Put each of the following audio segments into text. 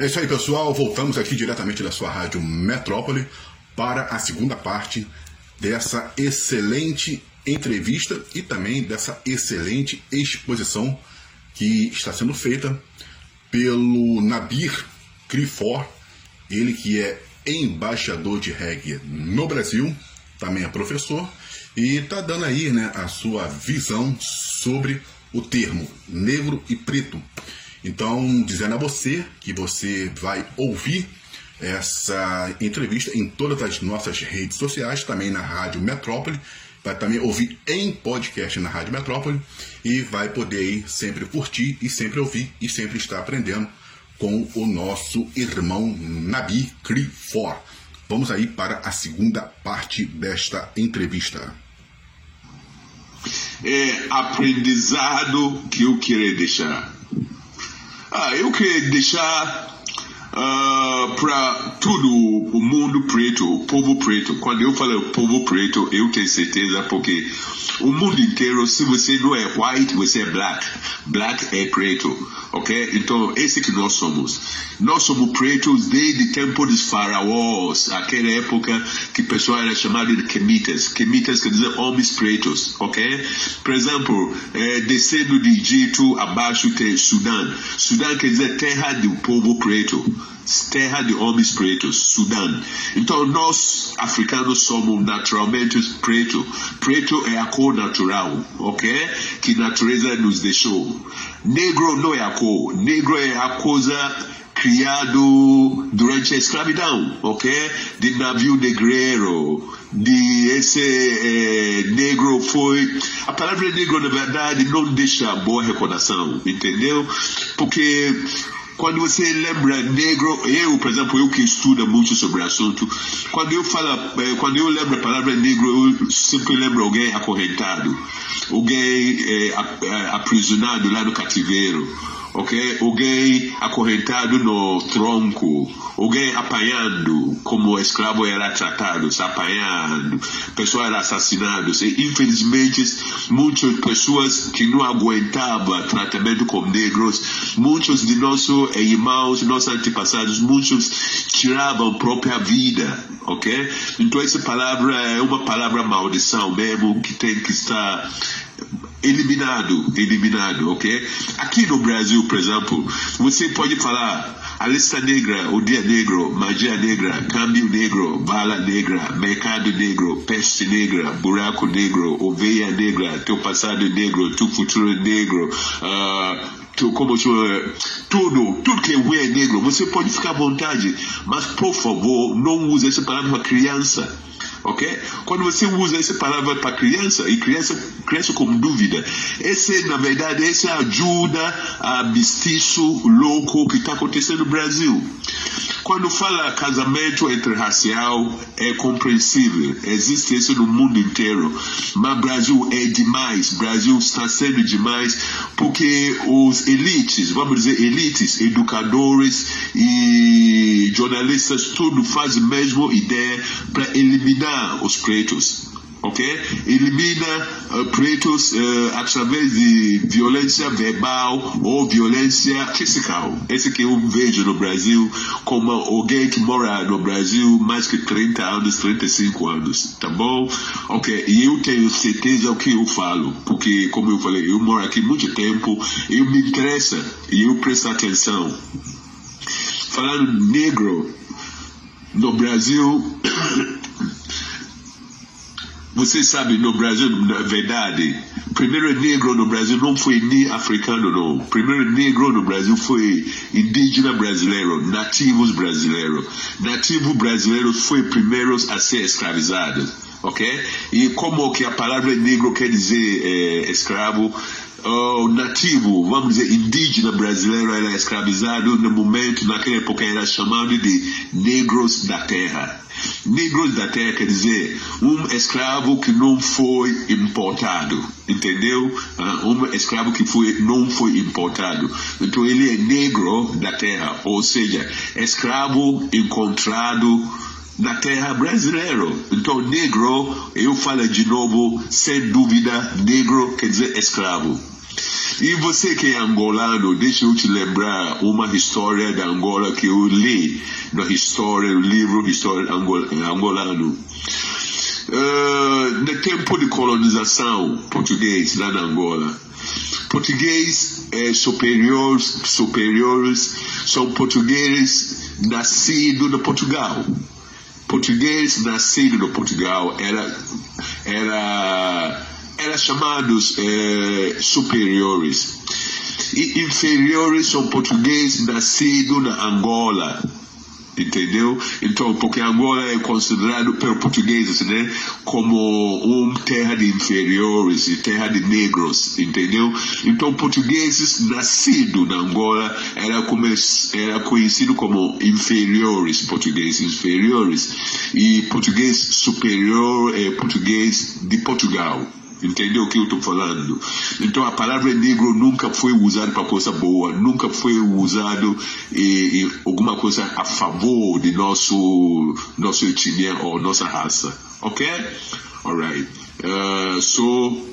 É isso aí, pessoal. Voltamos aqui diretamente da sua rádio Metrópole para a segunda parte dessa excelente entrevista e também dessa excelente exposição que está sendo feita pelo Nabir Crifor, ele que é embaixador de reggae no Brasil, também é professor e está dando aí né, a sua visão sobre o termo negro e preto. Então, dizendo a você que você vai ouvir essa entrevista em todas as nossas redes sociais, também na Rádio Metrópole, vai também ouvir em podcast na Rádio Metrópole e vai poder aí sempre curtir e sempre ouvir e sempre estar aprendendo com o nosso irmão Nabi Crifor. Vamos aí para a segunda parte desta entrevista. É aprendizado que eu queria deixar. Ah, eu queria deixar uh, ah, para todo o mundo preto, o povo preto. Quando eu falo povo preto, eu tenho certeza porque o mundo inteiro, se você não é white, você é black. Black é preto, ok? Então, esse que nós somos. Nós somos pretos desde o tempo dos faraós, aquela época que o pessoal era chamado de quemitas. Quemitas quer dizer homens pretos, ok? Por exemplo, é, descendo de Egito, abaixo tem Sudão. Sudão quer dizer terra do povo preto terra de homens pretos, Sudão. Então nós africanos somos naturalmente preto. Preto é a cor natural, ok? Que natureza nos deixou. Negro não é a cor. Negro é a coisa criado durante a escravidão, ok? De navio negreiro, de esse eh, negro foi. A palavra negro, na verdade, não deixa boa recordação, entendeu? Porque quando você lembra negro, eu, por exemplo, eu que estudo muito sobre o assunto, quando eu falo, eh, quando eu lembro a palavra negro, eu sempre lembro alguém acorrentado, alguém é, aprisionado lá no cativeiro ok? Alguém acorrentado no tronco, alguém apanhando, como o escravo era tratado, apanhando, pessoas eram assassinadas. Infelizmente, muitas pessoas que não aguentavam tratamento como negros, muitos de nossos irmãos, nossos antepassados, muitos tiravam própria vida, ok? Então essa palavra é uma palavra maldição mesmo que tem que estar eliminado, eliminado, ok? Aqui no Brasil, por exemplo, você pode falar a lista negra, o dia negro, magia negra, câmbio negro, bala negra, mercado negro, peste negra, buraco negro, oveia negra, teu passado negro, teu futuro negro, uh, como tudo, tudo que é é negro, você pode ficar à vontade, mas por favor, não use essa palavra criança ok? Quando você usa essa palavra para criança e criança cresce com dúvida, esse na verdade essa ajuda a mestiço louco que está acontecendo no Brasil. Quando fala casamento interracial, é compreensível, existe isso no mundo inteiro, mas Brasil é demais, Brasil está sendo demais porque os elites, vamos dizer elites, educadores e jornalistas, tudo fazem a mesma ideia para eliminar os pretos ok? Elimina uh, uh, através de violência verbal ou violência física. Esse que eu vejo no Brasil como alguém que mora no Brasil mais que 30 anos, 35 anos, tá bom? Ok, e eu tenho certeza o que eu falo, porque como eu falei, eu moro aqui muito tempo, eu me interessa e eu presto atenção. Falando negro, no Brasil Você sabe, no Brasil, na verdade, primeiro negro no Brasil não foi nem africano, não. Primeiro negro no Brasil foi indígena brasileiro, nativos brasileiros. Nativos brasileiros foi primeiros a ser escravizados, ok? E como que a palavra negro quer dizer é, escravo, o nativo, vamos dizer, indígena brasileiro era escravizado no momento, naquela época era chamado de negros da terra. Negros da terra quer dizer um escravo que não foi importado, entendeu? Ah, um escravo que foi, não foi importado. Então ele é negro da terra, ou seja, escravo encontrado na terra brasileira. Então, negro, eu falo de novo, sem dúvida, negro quer dizer escravo. E você que é angolano, deixa eu te lembrar uma história da Angola que eu li na história, no livro História Angolano. Uh, no tempo de colonização português lá na Angola, português eh, superiores, superiores são portugueses nascidos no Portugal. Português nascido no Portugal era, era, era chamados eh, superiores. E inferiores são portugueses nascidos na Angola entendeu? Então, porque Angola é considerado pelos portugueses, né, como uma terra de inferiores terra de negros, entendeu? Então, portugueses nascidos na Angola era, como, era conhecido como inferiores, portugueses inferiores, e português superior é português de Portugal. Entendeu o que eu estou falando? Então a palavra negro nunca foi usada para coisa boa, nunca foi usado em, em alguma coisa a favor de nosso nosso etnia ou nossa raça, ok? Alright. Uh, so,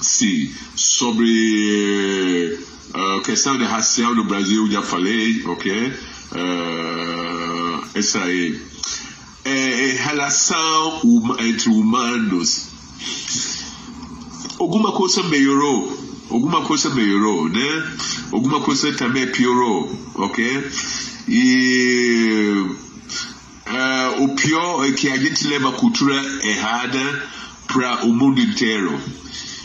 sim, sobre a uh, questão de racial no Brasil já falei, ok? Uh, essa aí. É, relação entre humanos alguma coisa melhorou, alguma coisa melhorou, né? Alguma coisa também piorou, ok? E uh, o pior é que a gente leva a cultura errada para o mundo inteiro.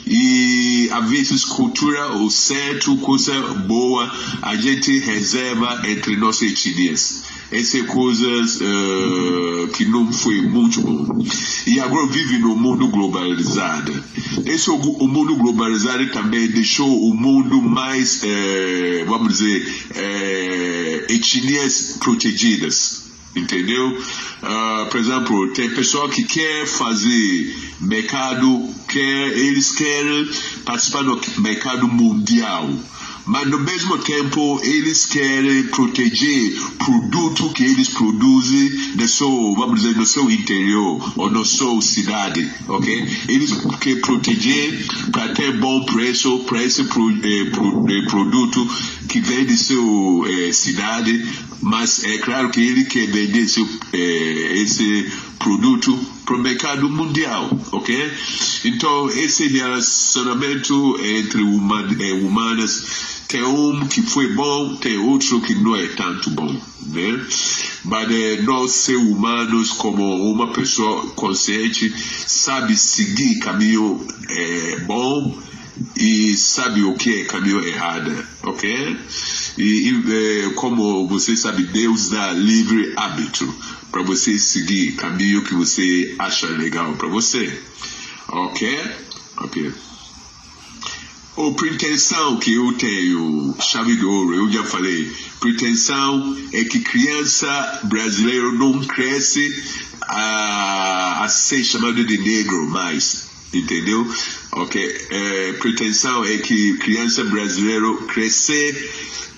E às vezes cultura, o certo, coisa boa, a gente reserva entre nossas etnias essas coisas uh, que não foi muito bom. E agora vive no mundo globalizado. Esse o mundo globalizado também deixou o mundo mais, uh, vamos dizer, uh, etnias protegidas. Entendeu? Uh, por exemplo, tem pessoal que quer fazer mercado, quer, eles querem participar do mercado mundial mas no mesmo tempo eles querem proteger produto que eles produzem no seu, vamos dizer, no seu interior ou na sua cidade, ok? Eles querem proteger para ter bom preço para esse pro, eh, pro, eh, produto que vem de sua eh, cidade, mas é claro que ele quer vender seu, eh, esse produto para o mercado mundial, ok? Então, esse relacionamento entre eh, humanas tem um que foi bom, tem outro que não é tanto bom, né? Mas eh, nós, seres humanos, como uma pessoa consciente, sabe seguir caminho eh, bom e sabe o que é caminho errado, ok? E, e eh, como você sabe, Deus dá livre hábito para você seguir caminho que você acha legal para você, ok? Ok. Ou pretensão que eu tenho, chave de ouro, eu já falei. Pretensão é que criança brasileira não cresce a, a ser chamado de negro mais. Entendeu? Ok. É, pretensão é que criança brasileira crescer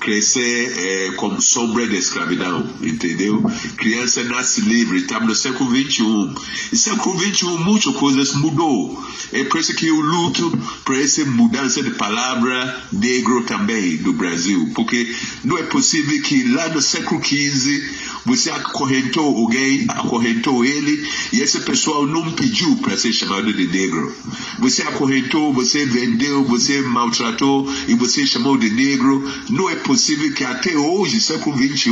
crescer é, como sombra da escravidão, entendeu? Criança nasce livre, estamos no século XXI. E século XXI muitas coisas mudou. É por isso que eu luto por essa mudança de palavra negro também no Brasil, porque não é possível que lá no século XV você acorrentou alguém, acorrentou ele, e esse pessoal não pediu para ser chamado de negro. Você acorrentou, você vendeu, você maltratou e você chamou de negro. Não é possível que até hoje, século XXI,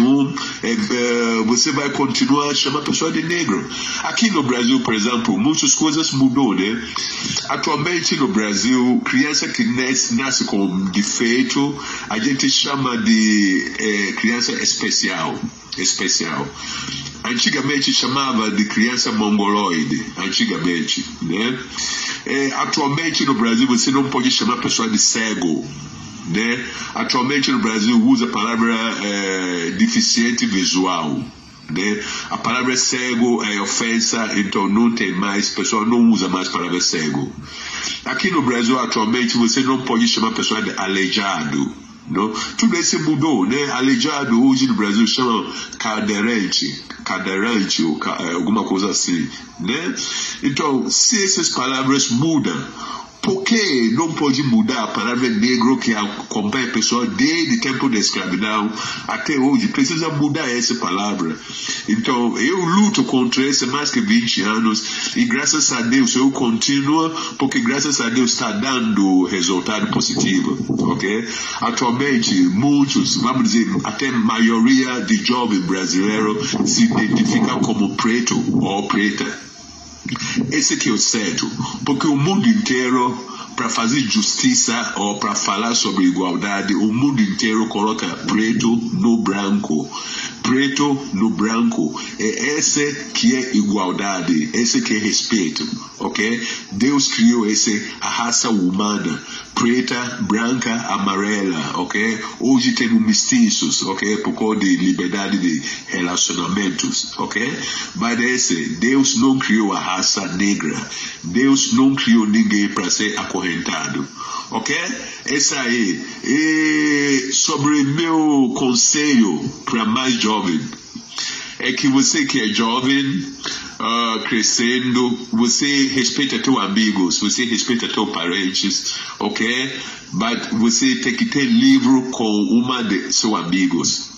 é, é, você vai continuar a chamar a pessoa de negro. Aqui no Brasil, por exemplo, muitas coisas mudou, né? Atualmente no Brasil, criança que nasce, nasce com defeito, a gente chama de é, criança especial especial. Antigamente chamava de criança mongoloide, antigamente, né? É, atualmente no Brasil você não pode chamar a pessoa de cego, né? Atualmente no Brasil usa a palavra é, deficiente visual, né? A palavra cego é ofensa, então não tem mais, pessoal não usa mais a palavra cego. Aqui no Brasil atualmente você não pode chamar a pessoa de aleijado, Não? Tudo isso mudou, né? Aleijado hoje no Brasil chama cadeirante, cadeirante ou é, alguma coisa assim, né? Então, se essas palavras mudam, por que não pode mudar a palavra negro que acompanha a pessoa desde o tempo da escravidão até hoje? Precisa mudar essa palavra. Então, eu luto contra isso mais que 20 anos e graças a Deus eu continuo, porque graças a Deus está dando resultado positivo, ok? Atualmente, muitos, vamos dizer, até a maioria de jovens brasileiros se identificam como preto ou preta. Esse que é o certo, porque o mundo inteiro, para fazer justiça ou para falar sobre igualdade, o mundo inteiro coloca preto no branco. Preto no branco. É esse que é igualdade, esse que é respeito, ok? Deus criou esse, a raça humana preta, branca, amarela, ok? Hoje temos mestiços, ok? Por causa de liberdade de relacionamentos, ok? Mas esse, Deus não criou a raça negra. Deus não criou ninguém para ser acorrentado, ok? Essa aí. E sobre meu conselho para mais jovem é que você que é jovem, uh, crescendo, você respeita teus amigos, você respeita teus parentes, ok? Mas você tem que ter livro com uma de seus amigos,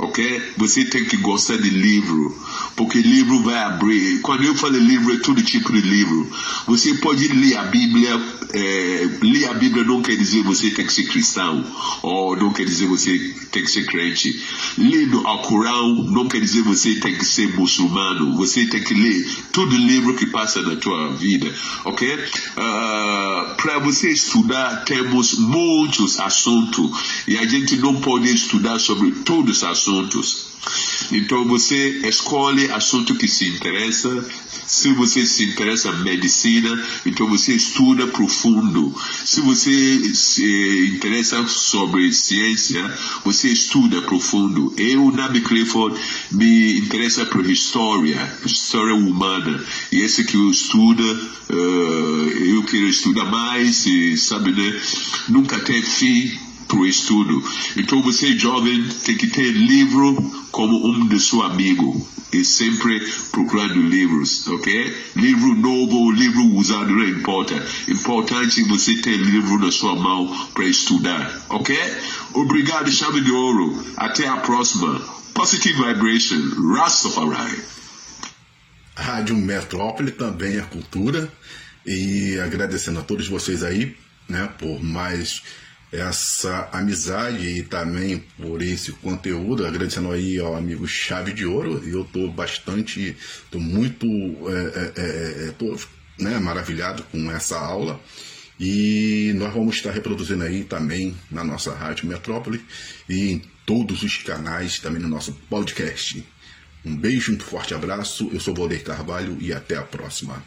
ok? Você tem que gostar de livro, porque livro vai abrir. Quando eu falo livro, é todo tipo de livro. Você pode ler a Bíblia é, ler a Bíblia não quer dizer você tem que ser cristão, ou não quer dizer você tem que ser crente. Ler o Alcorão não quer dizer você tem que ser muçulmano. Você tem que ler todo livro que passa na tua vida, ok? Uh, ah, Para você estudar, temos muitos assuntos e a gente não pode estudar sobre todos os assuntos. Então você escolhe assunto que se interessa. Se você se interessa em medicina, então você estuda profundo. Se você se interessa sobre ciência, você estuda profundo. Eu, Nabi Clifford, me interessa por história, história humana. E esse que eu estudo, uh, eu quero estudar mais e, sabe, né? Nunca tem fim para o estudo. Então você jovem tem que ter livro como um de seu amigo e sempre procurando livros, ok? Livro novo, livro usado não importa. Importante você ter livro na sua mão para estudar, ok? Obrigado, chave de ouro. Até a próxima. Positive Vibration, Rastafari. Rádio Metrópole também é cultura e agradecendo a todos vocês aí, né, por mais essa amizade e também por esse conteúdo, agradecendo aí ao amigo Chave de Ouro, eu estou bastante, estou muito é, é, é, é, tô, né, maravilhado com essa aula e nós vamos estar reproduzindo aí também na nossa Rádio Metrópole e em todos os canais, também no nosso podcast. Um beijo, um forte abraço, eu sou Valdeir Carvalho e até a próxima.